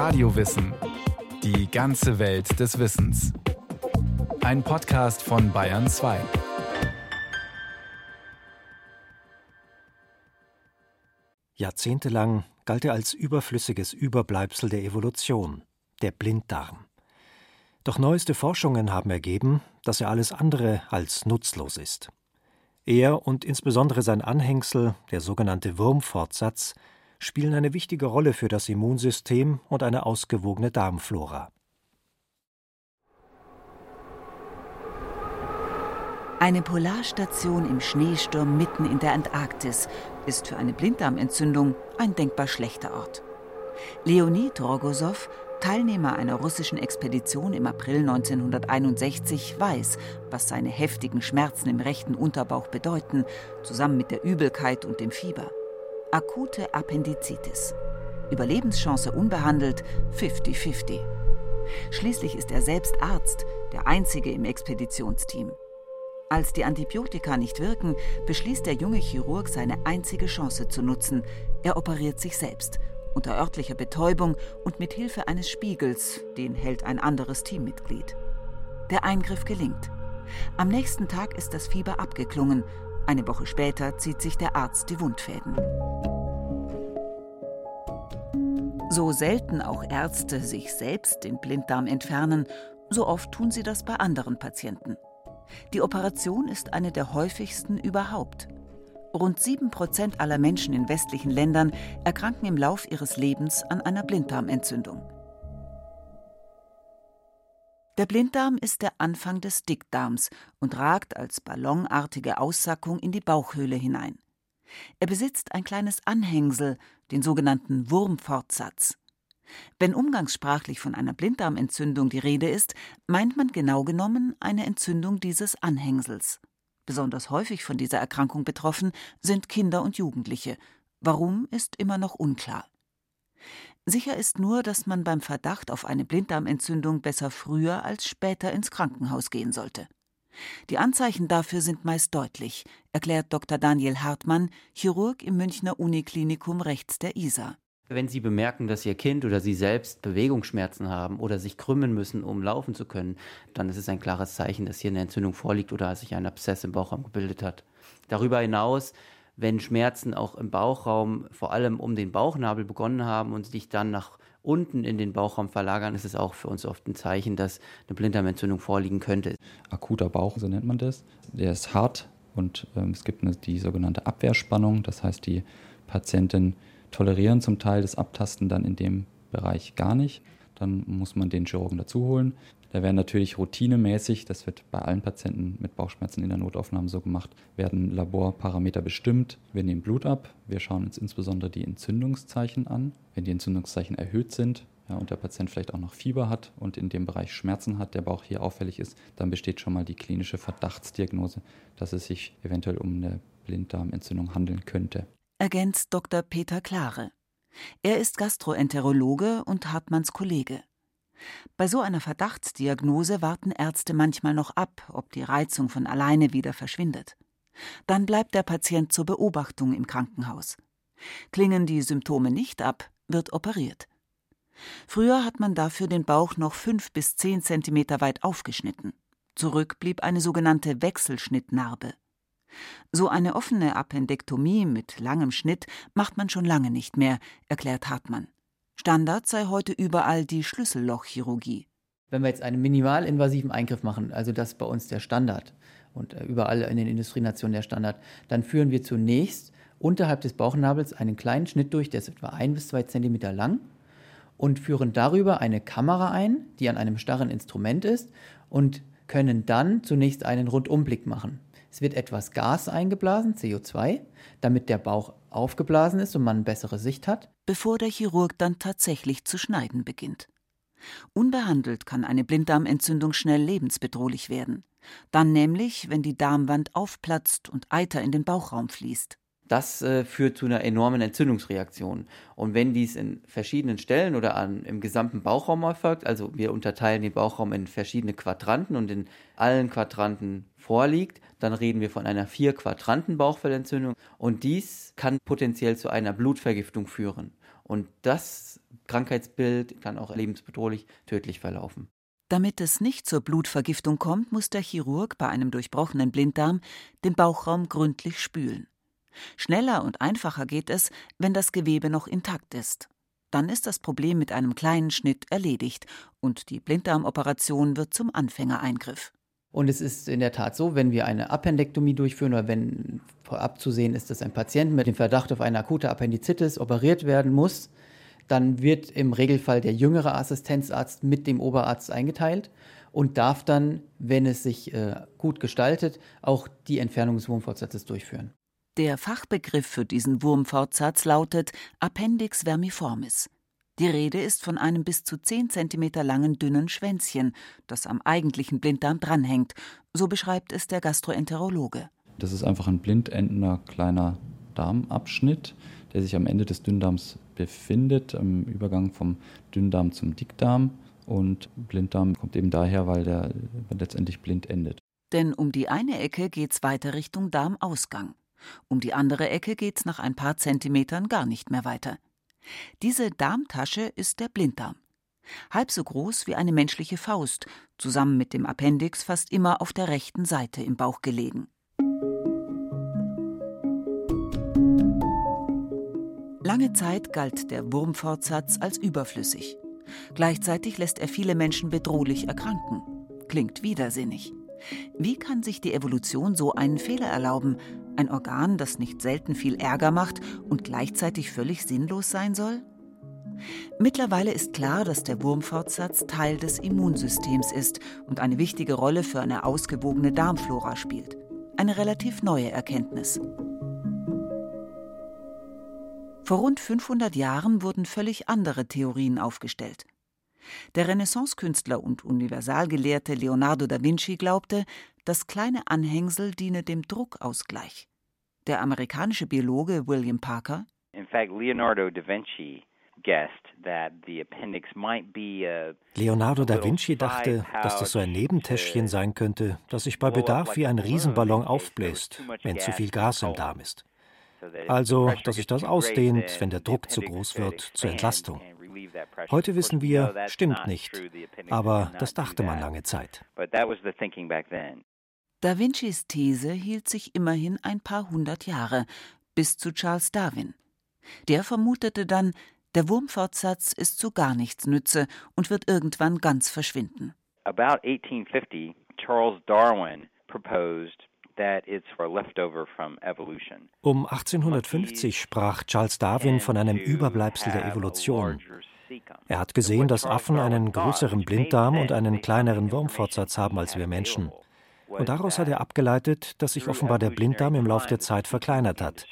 Radiowissen. Die ganze Welt des Wissens. Ein Podcast von Bayern 2. Jahrzehntelang galt er als überflüssiges Überbleibsel der Evolution, der Blinddarm. Doch neueste Forschungen haben ergeben, dass er alles andere als nutzlos ist. Er und insbesondere sein Anhängsel, der sogenannte Wurmfortsatz, spielen eine wichtige Rolle für das Immunsystem und eine ausgewogene Darmflora. Eine Polarstation im Schneesturm mitten in der Antarktis ist für eine Blinddarmentzündung ein denkbar schlechter Ort. Leonid Rogosow Teilnehmer einer russischen Expedition im April 1961 weiß, was seine heftigen Schmerzen im rechten Unterbauch bedeuten, zusammen mit der Übelkeit und dem Fieber. Akute Appendizitis. Überlebenschance unbehandelt 50-50. Schließlich ist er selbst Arzt, der einzige im Expeditionsteam. Als die Antibiotika nicht wirken, beschließt der junge Chirurg seine einzige Chance zu nutzen. Er operiert sich selbst unter örtlicher Betäubung und mit Hilfe eines Spiegels, den hält ein anderes Teammitglied. Der Eingriff gelingt. Am nächsten Tag ist das Fieber abgeklungen. Eine Woche später zieht sich der Arzt die Wundfäden. So selten auch Ärzte sich selbst den Blinddarm entfernen, so oft tun sie das bei anderen Patienten. Die Operation ist eine der häufigsten überhaupt. Rund sieben Prozent aller Menschen in westlichen Ländern erkranken im Lauf ihres Lebens an einer Blinddarmentzündung. Der Blinddarm ist der Anfang des Dickdarms und ragt als ballonartige Aussackung in die Bauchhöhle hinein. Er besitzt ein kleines Anhängsel, den sogenannten Wurmfortsatz. Wenn umgangssprachlich von einer Blinddarmentzündung die Rede ist, meint man genau genommen eine Entzündung dieses Anhängsels. Besonders häufig von dieser Erkrankung betroffen sind Kinder und Jugendliche. Warum ist immer noch unklar. Sicher ist nur, dass man beim Verdacht auf eine Blinddarmentzündung besser früher als später ins Krankenhaus gehen sollte. Die Anzeichen dafür sind meist deutlich, erklärt Dr. Daniel Hartmann, Chirurg im Münchner Uniklinikum rechts der Isar. Wenn Sie bemerken, dass Ihr Kind oder Sie selbst Bewegungsschmerzen haben oder sich krümmen müssen, um laufen zu können, dann ist es ein klares Zeichen, dass hier eine Entzündung vorliegt oder sich ein Abszess im Bauchraum gebildet hat. Darüber hinaus, wenn Schmerzen auch im Bauchraum vor allem um den Bauchnabel begonnen haben und sich dann nach unten in den Bauchraum verlagern, ist es auch für uns oft ein Zeichen, dass eine Blinddarmentzündung vorliegen könnte. Akuter Bauch, so nennt man das, der ist hart und ähm, es gibt eine, die sogenannte Abwehrspannung, das heißt die Patientin tolerieren zum Teil das Abtasten dann in dem Bereich gar nicht. Dann muss man den Chirurgen dazu holen. Da werden natürlich routinemäßig, das wird bei allen Patienten mit Bauchschmerzen in der Notaufnahme so gemacht, werden Laborparameter bestimmt. Wir nehmen Blut ab, wir schauen uns insbesondere die Entzündungszeichen an. Wenn die Entzündungszeichen erhöht sind ja, und der Patient vielleicht auch noch Fieber hat und in dem Bereich Schmerzen hat, der Bauch hier auffällig ist, dann besteht schon mal die klinische Verdachtsdiagnose, dass es sich eventuell um eine Blinddarmentzündung handeln könnte ergänzt Dr. Peter Klare. Er ist Gastroenterologe und Hartmanns Kollege. Bei so einer Verdachtsdiagnose warten Ärzte manchmal noch ab, ob die Reizung von alleine wieder verschwindet. Dann bleibt der Patient zur Beobachtung im Krankenhaus. Klingen die Symptome nicht ab, wird operiert. Früher hat man dafür den Bauch noch fünf bis zehn Zentimeter weit aufgeschnitten. Zurück blieb eine sogenannte Wechselschnittnarbe. So eine offene Appendektomie mit langem Schnitt macht man schon lange nicht mehr, erklärt Hartmann. Standard sei heute überall die Schlüssellochchirurgie. Wenn wir jetzt einen minimalinvasiven Eingriff machen, also das ist bei uns der Standard und äh, überall in den Industrienationen der Standard, dann führen wir zunächst unterhalb des Bauchnabels einen kleinen Schnitt durch, der ist etwa ein bis zwei Zentimeter lang und führen darüber eine Kamera ein, die an einem starren Instrument ist und können dann zunächst einen Rundumblick machen. Es wird etwas Gas eingeblasen, CO2, damit der Bauch aufgeblasen ist und man bessere Sicht hat. Bevor der Chirurg dann tatsächlich zu schneiden beginnt. Unbehandelt kann eine Blinddarmentzündung schnell lebensbedrohlich werden. Dann nämlich, wenn die Darmwand aufplatzt und Eiter in den Bauchraum fließt. Das äh, führt zu einer enormen Entzündungsreaktion. Und wenn dies in verschiedenen Stellen oder an, im gesamten Bauchraum erfolgt, also wir unterteilen den Bauchraum in verschiedene Quadranten und in allen Quadranten vorliegt, dann reden wir von einer vier Quadranten Bauchfellentzündung und dies kann potenziell zu einer Blutvergiftung führen. Und das Krankheitsbild kann auch lebensbedrohlich tödlich verlaufen. Damit es nicht zur Blutvergiftung kommt, muss der Chirurg bei einem durchbrochenen Blinddarm den Bauchraum gründlich spülen. Schneller und einfacher geht es, wenn das Gewebe noch intakt ist. Dann ist das Problem mit einem kleinen Schnitt erledigt und die Blinddarmoperation wird zum Anfängereingriff. Und es ist in der Tat so, wenn wir eine Appendektomie durchführen oder wenn vorab zu sehen ist, dass ein Patient mit dem Verdacht auf eine akute Appendizitis operiert werden muss, dann wird im Regelfall der jüngere Assistenzarzt mit dem Oberarzt eingeteilt und darf dann, wenn es sich äh, gut gestaltet, auch die Entfernung des Wurmfortsatzes durchführen. Der Fachbegriff für diesen Wurmfortsatz lautet Appendix vermiformis. Die Rede ist von einem bis zu 10 cm langen dünnen Schwänzchen, das am eigentlichen Blinddarm dranhängt, so beschreibt es der Gastroenterologe. Das ist einfach ein blindendender kleiner Darmabschnitt, der sich am Ende des Dünndarms befindet, im Übergang vom Dünndarm zum Dickdarm. Und Blinddarm kommt eben daher, weil der letztendlich blind endet. Denn um die eine Ecke geht's weiter Richtung Darmausgang. Um die andere Ecke geht's nach ein paar Zentimetern gar nicht mehr weiter. Diese Darmtasche ist der Blinddarm. Halb so groß wie eine menschliche Faust, zusammen mit dem Appendix fast immer auf der rechten Seite im Bauch gelegen. Lange Zeit galt der Wurmfortsatz als überflüssig. Gleichzeitig lässt er viele Menschen bedrohlich erkranken. Klingt widersinnig. Wie kann sich die Evolution so einen Fehler erlauben? Ein Organ, das nicht selten viel Ärger macht und gleichzeitig völlig sinnlos sein soll? Mittlerweile ist klar, dass der Wurmfortsatz Teil des Immunsystems ist und eine wichtige Rolle für eine ausgewogene Darmflora spielt. Eine relativ neue Erkenntnis. Vor rund 500 Jahren wurden völlig andere Theorien aufgestellt. Der Renaissancekünstler und Universalgelehrte Leonardo da Vinci glaubte, das kleine Anhängsel diene dem Druckausgleich. Der amerikanische Biologe William Parker In fact, Leonardo da Vinci Leonardo da Vinci dachte, dass das so ein Nebentäschchen sein könnte, das sich bei Bedarf wie ein Riesenballon aufbläst, wenn zu viel Gas im Darm ist. Also, dass sich das ausdehnt, wenn der Druck zu groß wird, zur Entlastung. Heute wissen wir, stimmt nicht. Aber das dachte man lange Zeit. Da Vincis These hielt sich immerhin ein paar hundert Jahre, bis zu Charles Darwin. Der vermutete dann, der Wurmfortsatz ist zu gar nichts Nütze und wird irgendwann ganz verschwinden. About 1850, Charles Darwin proposed um 1850 sprach Charles Darwin von einem Überbleibsel der Evolution. Er hat gesehen, dass Affen einen größeren Blinddarm und einen kleineren Wurmfortsatz haben als wir Menschen. Und daraus hat er abgeleitet, dass sich offenbar der Blinddarm im Laufe der Zeit verkleinert hat.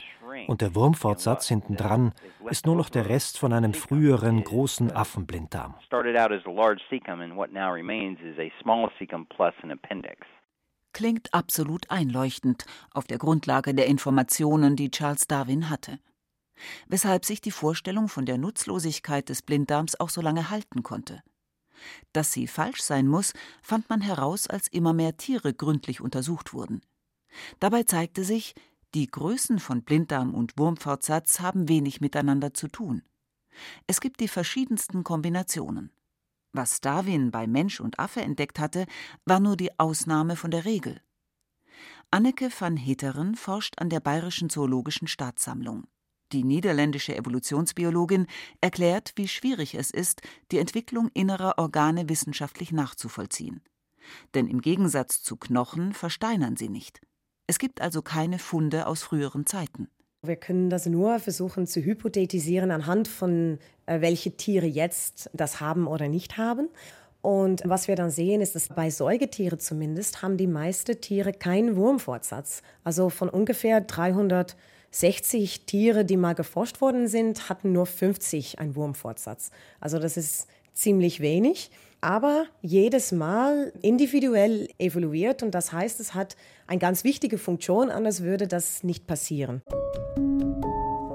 Und der Wurmfortsatz hintendran ist nur noch der Rest von einem früheren großen Affenblinddarm. Klingt absolut einleuchtend auf der Grundlage der Informationen, die Charles Darwin hatte. Weshalb sich die Vorstellung von der Nutzlosigkeit des Blinddarms auch so lange halten konnte. Dass sie falsch sein muss, fand man heraus, als immer mehr Tiere gründlich untersucht wurden. Dabei zeigte sich, die Größen von Blinddarm und Wurmfortsatz haben wenig miteinander zu tun. Es gibt die verschiedensten Kombinationen. Was Darwin bei Mensch und Affe entdeckt hatte, war nur die Ausnahme von der Regel. Anneke van Heteren forscht an der Bayerischen Zoologischen Staatssammlung. Die niederländische Evolutionsbiologin erklärt, wie schwierig es ist, die Entwicklung innerer Organe wissenschaftlich nachzuvollziehen. Denn im Gegensatz zu Knochen versteinern sie nicht. Es gibt also keine Funde aus früheren Zeiten. Wir können das nur versuchen zu hypothetisieren anhand von, äh, welche Tiere jetzt das haben oder nicht haben. Und was wir dann sehen, ist, dass bei Säugetieren zumindest haben die meisten Tiere keinen Wurmfortsatz. Also von ungefähr 360 Tiere, die mal geforscht worden sind, hatten nur 50 einen Wurmfortsatz. Also das ist ziemlich wenig, aber jedes Mal individuell evaluiert und das heißt, es hat eine ganz wichtige Funktion, anders würde das nicht passieren.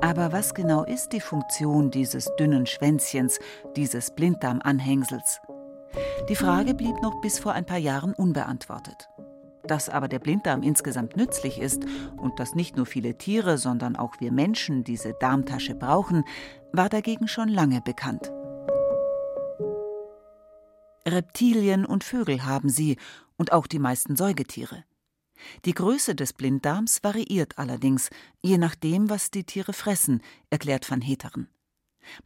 Aber was genau ist die Funktion dieses dünnen Schwänzchens, dieses Blinddarmanhängsels? Die Frage blieb noch bis vor ein paar Jahren unbeantwortet. Dass aber der Blinddarm insgesamt nützlich ist und dass nicht nur viele Tiere, sondern auch wir Menschen diese Darmtasche brauchen, war dagegen schon lange bekannt. Reptilien und Vögel haben sie und auch die meisten Säugetiere. Die Größe des Blinddarms variiert allerdings, je nachdem, was die Tiere fressen, erklärt van Heteren.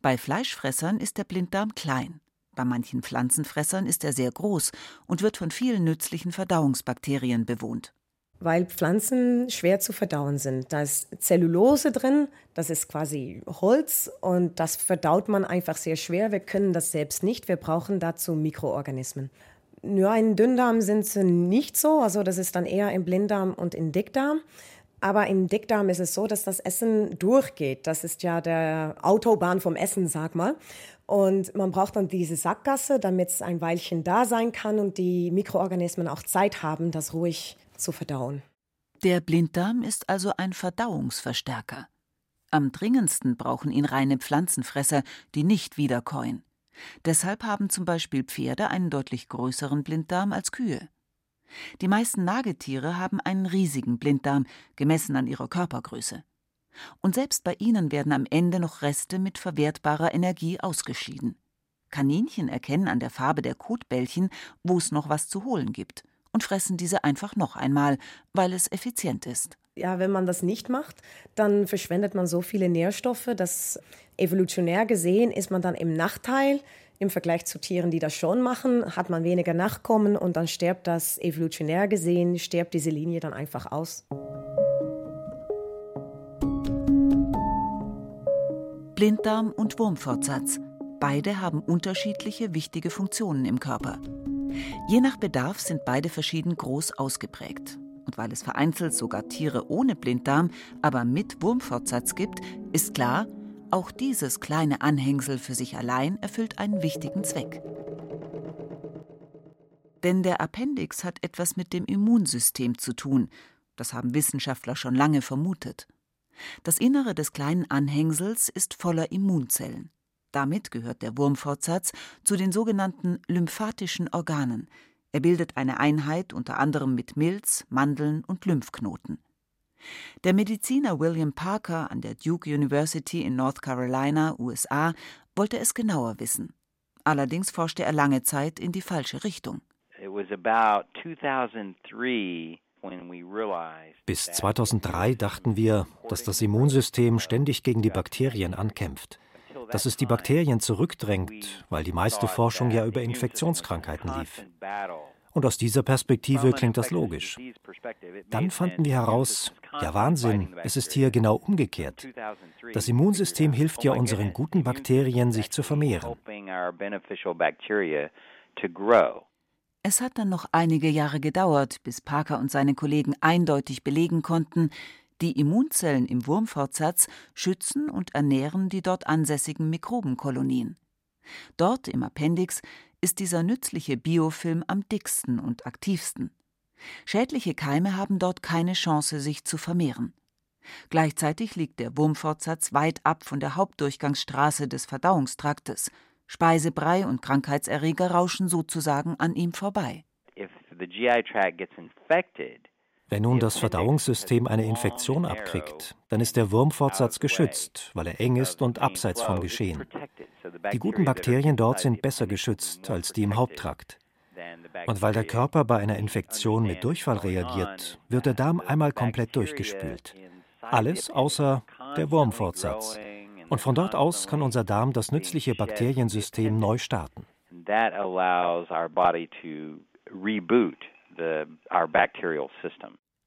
Bei Fleischfressern ist der Blinddarm klein, bei manchen Pflanzenfressern ist er sehr groß und wird von vielen nützlichen Verdauungsbakterien bewohnt. Weil Pflanzen schwer zu verdauen sind. Da ist Zellulose drin, das ist quasi Holz und das verdaut man einfach sehr schwer. Wir können das selbst nicht, wir brauchen dazu Mikroorganismen. Nur in Dünndarm sind sie nicht so, also das ist dann eher im Blinddarm und im Dickdarm. Aber im Dickdarm ist es so, dass das Essen durchgeht. Das ist ja der Autobahn vom Essen, sag mal. Und man braucht dann diese Sackgasse, damit es ein Weilchen da sein kann und die Mikroorganismen auch Zeit haben, das ruhig zu verdauen. Der Blinddarm ist also ein Verdauungsverstärker. Am dringendsten brauchen ihn reine Pflanzenfresser, die nicht wiederkäuen. Deshalb haben zum Beispiel Pferde einen deutlich größeren Blinddarm als Kühe. Die meisten Nagetiere haben einen riesigen Blinddarm, gemessen an ihrer Körpergröße. Und selbst bei ihnen werden am Ende noch Reste mit verwertbarer Energie ausgeschieden. Kaninchen erkennen an der Farbe der Kotbällchen, wo es noch was zu holen gibt, und fressen diese einfach noch einmal, weil es effizient ist. Ja, wenn man das nicht macht, dann verschwendet man so viele Nährstoffe, dass evolutionär gesehen ist man dann im Nachteil. Im Vergleich zu Tieren, die das schon machen, hat man weniger Nachkommen und dann stirbt das evolutionär gesehen, stirbt diese Linie dann einfach aus. Blinddarm und Wurmfortsatz. Beide haben unterschiedliche wichtige Funktionen im Körper. Je nach Bedarf sind beide verschieden groß ausgeprägt. Und weil es vereinzelt sogar Tiere ohne Blinddarm, aber mit Wurmfortsatz gibt, ist klar, auch dieses kleine Anhängsel für sich allein erfüllt einen wichtigen Zweck. Denn der Appendix hat etwas mit dem Immunsystem zu tun. Das haben Wissenschaftler schon lange vermutet. Das Innere des kleinen Anhängsels ist voller Immunzellen. Damit gehört der Wurmfortsatz zu den sogenannten lymphatischen Organen. Er bildet eine Einheit unter anderem mit Milz, Mandeln und Lymphknoten. Der Mediziner William Parker an der Duke University in North Carolina, USA, wollte es genauer wissen. Allerdings forschte er lange Zeit in die falsche Richtung. Bis 2003 dachten wir, dass das Immunsystem ständig gegen die Bakterien ankämpft, dass es die Bakterien zurückdrängt, weil die meiste Forschung ja über Infektionskrankheiten lief. Und aus dieser Perspektive klingt das logisch. Dann fanden wir heraus, ja Wahnsinn, es ist hier genau umgekehrt. Das Immunsystem hilft ja unseren guten Bakterien, sich zu vermehren. Es hat dann noch einige Jahre gedauert, bis Parker und seine Kollegen eindeutig belegen konnten, die Immunzellen im Wurmfortsatz schützen und ernähren die dort ansässigen Mikrobenkolonien. Dort im Appendix ist dieser nützliche Biofilm am dicksten und aktivsten. Schädliche Keime haben dort keine Chance, sich zu vermehren. Gleichzeitig liegt der Wurmfortsatz weit ab von der Hauptdurchgangsstraße des Verdauungstraktes. Speisebrei und Krankheitserreger rauschen sozusagen an ihm vorbei. Wenn nun das Verdauungssystem eine Infektion abkriegt, dann ist der Wurmfortsatz geschützt, weil er eng ist und abseits vom Geschehen. Die guten Bakterien dort sind besser geschützt als die im Haupttrakt. Und weil der Körper bei einer Infektion mit Durchfall reagiert, wird der Darm einmal komplett durchgespült. Alles außer der Wurmfortsatz. Und von dort aus kann unser Darm das nützliche Bakteriensystem neu starten.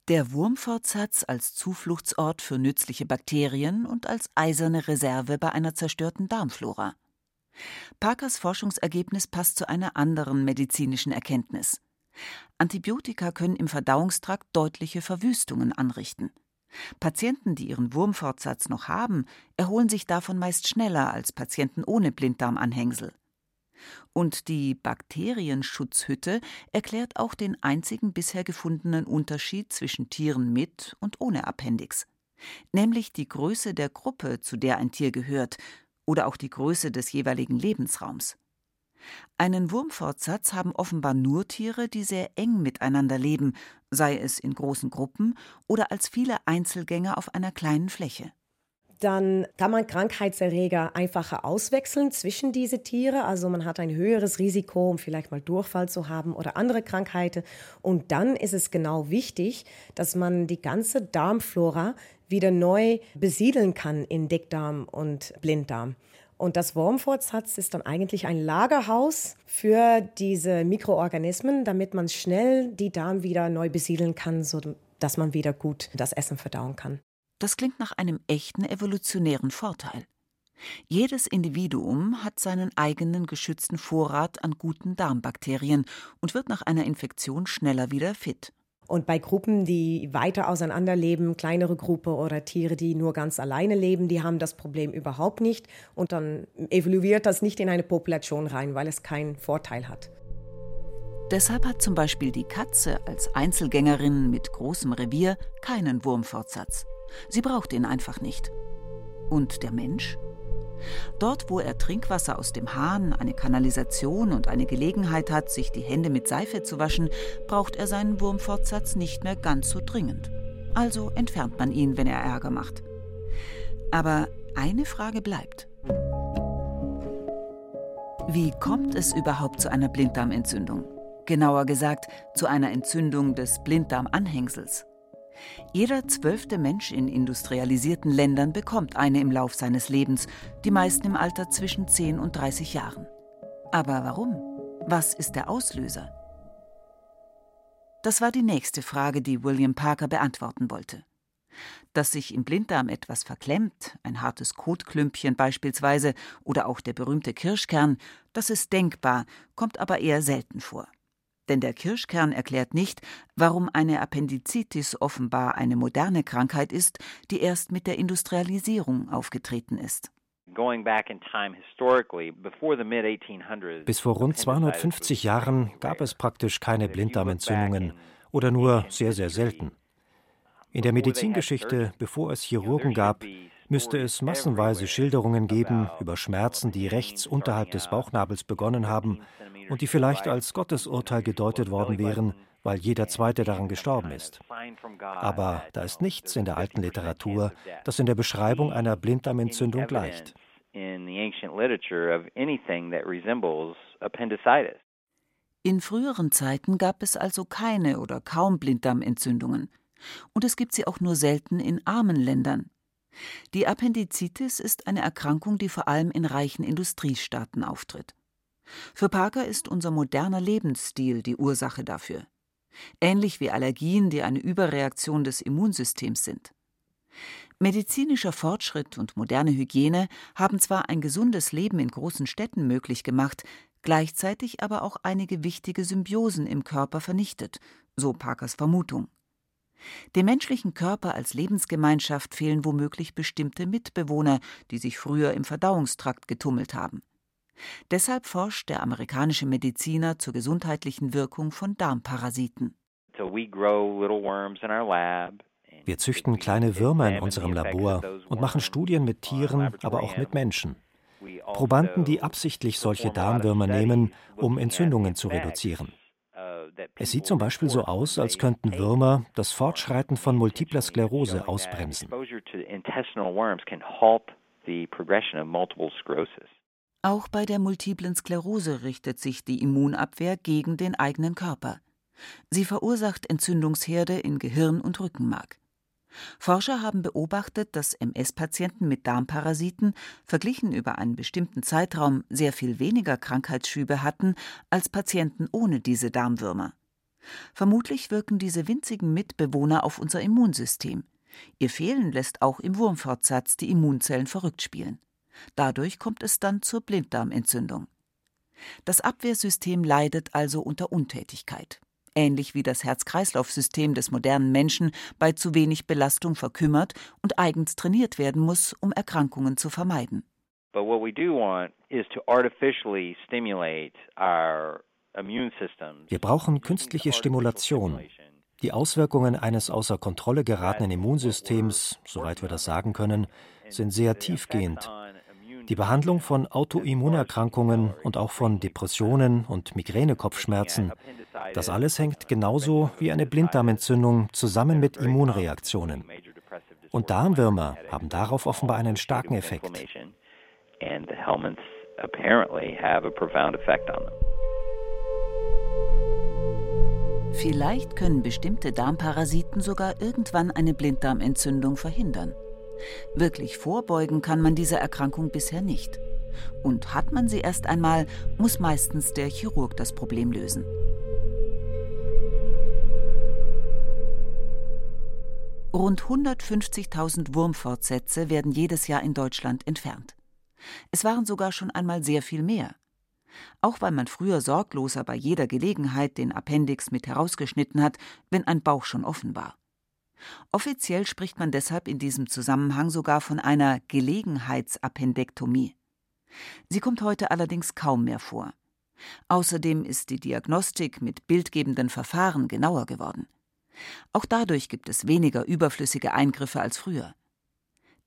Der Wurmfortsatz als Zufluchtsort für nützliche Bakterien und als eiserne Reserve bei einer zerstörten Darmflora. Parkers Forschungsergebnis passt zu einer anderen medizinischen Erkenntnis. Antibiotika können im Verdauungstrakt deutliche Verwüstungen anrichten. Patienten, die ihren Wurmfortsatz noch haben, erholen sich davon meist schneller als Patienten ohne Blinddarmanhängsel. Und die Bakterienschutzhütte erklärt auch den einzigen bisher gefundenen Unterschied zwischen Tieren mit und ohne Appendix, nämlich die Größe der Gruppe, zu der ein Tier gehört, oder auch die Größe des jeweiligen Lebensraums. Einen Wurmfortsatz haben offenbar nur Tiere, die sehr eng miteinander leben, sei es in großen Gruppen oder als viele Einzelgänger auf einer kleinen Fläche. Dann kann man Krankheitserreger einfacher auswechseln zwischen diese Tiere. Also man hat ein höheres Risiko, um vielleicht mal Durchfall zu haben oder andere Krankheiten. Und dann ist es genau wichtig, dass man die ganze Darmflora wieder neu besiedeln kann in Dickdarm und Blinddarm. Und das Wurmfortsatz ist dann eigentlich ein Lagerhaus für diese Mikroorganismen, damit man schnell die Darm wieder neu besiedeln kann, sodass man wieder gut das Essen verdauen kann. Das klingt nach einem echten evolutionären Vorteil. Jedes Individuum hat seinen eigenen geschützten Vorrat an guten Darmbakterien und wird nach einer Infektion schneller wieder fit. Und bei Gruppen, die weiter auseinander leben, kleinere Gruppe oder Tiere, die nur ganz alleine leben, die haben das Problem überhaupt nicht. Und dann evoluiert das nicht in eine Population rein, weil es keinen Vorteil hat. Deshalb hat zum Beispiel die Katze als Einzelgängerin mit großem Revier keinen Wurmfortsatz. Sie braucht ihn einfach nicht. Und der Mensch? Dort, wo er Trinkwasser aus dem Hahn, eine Kanalisation und eine Gelegenheit hat, sich die Hände mit Seife zu waschen, braucht er seinen Wurmfortsatz nicht mehr ganz so dringend. Also entfernt man ihn, wenn er Ärger macht. Aber eine Frage bleibt. Wie kommt es überhaupt zu einer Blinddarmentzündung? Genauer gesagt, zu einer Entzündung des Blinddarmanhängsels. Jeder zwölfte Mensch in industrialisierten Ländern bekommt eine im Lauf seines Lebens, die meisten im Alter zwischen 10 und 30 Jahren. Aber warum? Was ist der Auslöser? Das war die nächste Frage, die William Parker beantworten wollte. Dass sich im Blinddarm etwas verklemmt, ein hartes Kotklümpchen beispielsweise oder auch der berühmte Kirschkern, das ist denkbar, kommt aber eher selten vor. Denn der Kirschkern erklärt nicht, warum eine Appendizitis offenbar eine moderne Krankheit ist, die erst mit der Industrialisierung aufgetreten ist. Bis vor rund 250 Jahren gab es praktisch keine Blinddarmentzündungen oder nur sehr, sehr selten. In der Medizingeschichte, bevor es Chirurgen gab, müsste es massenweise Schilderungen geben über Schmerzen, die rechts unterhalb des Bauchnabels begonnen haben und die vielleicht als Gottesurteil gedeutet worden wären, weil jeder Zweite daran gestorben ist. Aber da ist nichts in der alten Literatur, das in der Beschreibung einer Blinddarmentzündung gleicht. In früheren Zeiten gab es also keine oder kaum Blinddarmentzündungen. Und es gibt sie auch nur selten in armen Ländern. Die Appendizitis ist eine Erkrankung, die vor allem in reichen Industriestaaten auftritt. Für Parker ist unser moderner Lebensstil die Ursache dafür. Ähnlich wie Allergien, die eine Überreaktion des Immunsystems sind. Medizinischer Fortschritt und moderne Hygiene haben zwar ein gesundes Leben in großen Städten möglich gemacht, gleichzeitig aber auch einige wichtige Symbiosen im Körper vernichtet, so Parkers Vermutung. Dem menschlichen Körper als Lebensgemeinschaft fehlen womöglich bestimmte Mitbewohner, die sich früher im Verdauungstrakt getummelt haben. Deshalb forscht der amerikanische Mediziner zur gesundheitlichen Wirkung von Darmparasiten. Wir züchten kleine Würmer in unserem Labor und machen Studien mit Tieren, aber auch mit Menschen. Probanden, die absichtlich solche Darmwürmer nehmen, um Entzündungen zu reduzieren. Es sieht zum Beispiel so aus, als könnten Würmer das Fortschreiten von multipler Sklerose ausbremsen. Auch bei der multiplen Sklerose richtet sich die Immunabwehr gegen den eigenen Körper. Sie verursacht Entzündungsherde in Gehirn und Rückenmark. Forscher haben beobachtet, dass MS-Patienten mit Darmparasiten verglichen über einen bestimmten Zeitraum sehr viel weniger Krankheitsschübe hatten als Patienten ohne diese Darmwürmer. Vermutlich wirken diese winzigen Mitbewohner auf unser Immunsystem. Ihr Fehlen lässt auch im Wurmfortsatz die Immunzellen verrückt spielen. Dadurch kommt es dann zur Blinddarmentzündung. Das Abwehrsystem leidet also unter Untätigkeit. Ähnlich wie das Herz-Kreislauf-System des modernen Menschen bei zu wenig Belastung verkümmert und eigens trainiert werden muss, um Erkrankungen zu vermeiden. Wir brauchen künstliche Stimulation. Die Auswirkungen eines außer Kontrolle geratenen Immunsystems, soweit wir das sagen können, sind sehr tiefgehend. Die Behandlung von Autoimmunerkrankungen und auch von Depressionen und Migränekopfschmerzen, das alles hängt genauso wie eine Blinddarmentzündung zusammen mit Immunreaktionen. Und Darmwürmer haben darauf offenbar einen starken Effekt. Vielleicht können bestimmte Darmparasiten sogar irgendwann eine Blinddarmentzündung verhindern. Wirklich vorbeugen kann man dieser Erkrankung bisher nicht. Und hat man sie erst einmal, muss meistens der Chirurg das Problem lösen. Rund 150.000 Wurmfortsätze werden jedes Jahr in Deutschland entfernt. Es waren sogar schon einmal sehr viel mehr. Auch weil man früher sorgloser bei jeder Gelegenheit den Appendix mit herausgeschnitten hat, wenn ein Bauch schon offen war. Offiziell spricht man deshalb in diesem Zusammenhang sogar von einer Gelegenheitsappendektomie. Sie kommt heute allerdings kaum mehr vor. Außerdem ist die Diagnostik mit bildgebenden Verfahren genauer geworden. Auch dadurch gibt es weniger überflüssige Eingriffe als früher.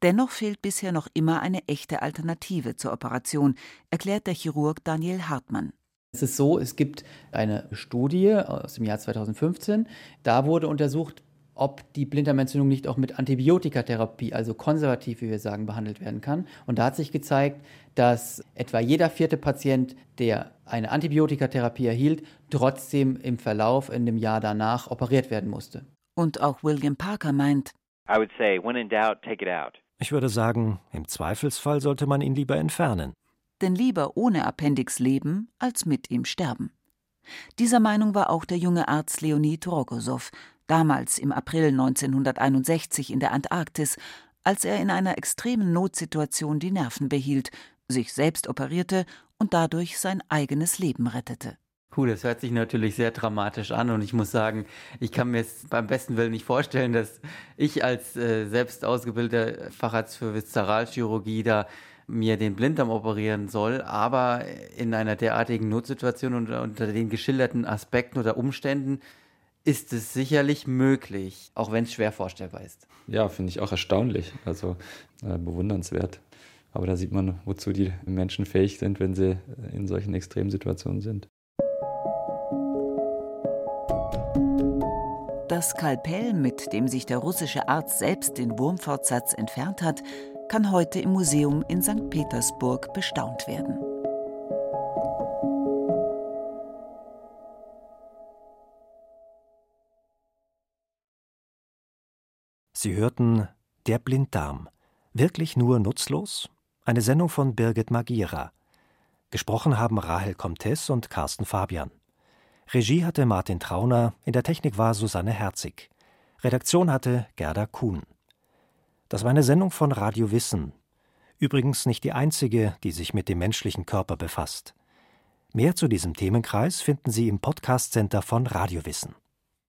Dennoch fehlt bisher noch immer eine echte Alternative zur Operation, erklärt der Chirurg Daniel Hartmann. Es ist so, es gibt eine Studie aus dem Jahr 2015. Da wurde untersucht, ob die Blinddarmentzündung nicht auch mit Antibiotikatherapie, also konservativ, wie wir sagen, behandelt werden kann. Und da hat sich gezeigt, dass etwa jeder vierte Patient, der eine Antibiotikatherapie erhielt, trotzdem im Verlauf in dem Jahr danach operiert werden musste. Und auch William Parker meint, ich würde sagen, im Zweifelsfall sollte man ihn lieber entfernen. Denn lieber ohne Appendix leben, als mit ihm sterben. Dieser Meinung war auch der junge Arzt Leonid Rogosow, damals im April 1961 in der Antarktis, als er in einer extremen Notsituation die Nerven behielt, sich selbst operierte und dadurch sein eigenes Leben rettete. Puh, das hört sich natürlich sehr dramatisch an und ich muss sagen, ich kann mir es beim besten Willen nicht vorstellen, dass ich als äh, selbst ausgebildeter Facharzt für Viszeralchirurgie da mir den Blinddarm operieren soll, aber in einer derartigen Notsituation und unter den geschilderten Aspekten oder Umständen ist es sicherlich möglich, auch wenn es schwer vorstellbar ist. Ja, finde ich auch erstaunlich, also äh, bewundernswert. Aber da sieht man, wozu die Menschen fähig sind, wenn sie in solchen Extremsituationen sind. Das Skalpell, mit dem sich der russische Arzt selbst den Wurmfortsatz entfernt hat, kann heute im Museum in St. Petersburg bestaunt werden. Sie hörten Der Blinddarm. Wirklich nur nutzlos? Eine Sendung von Birgit Magira. Gesprochen haben Rahel Comtes und Carsten Fabian. Regie hatte Martin Trauner, in der Technik war Susanne Herzig. Redaktion hatte Gerda Kuhn. Das war eine Sendung von Radio Wissen. Übrigens nicht die einzige, die sich mit dem menschlichen Körper befasst. Mehr zu diesem Themenkreis finden Sie im Podcast Center von Radio Wissen.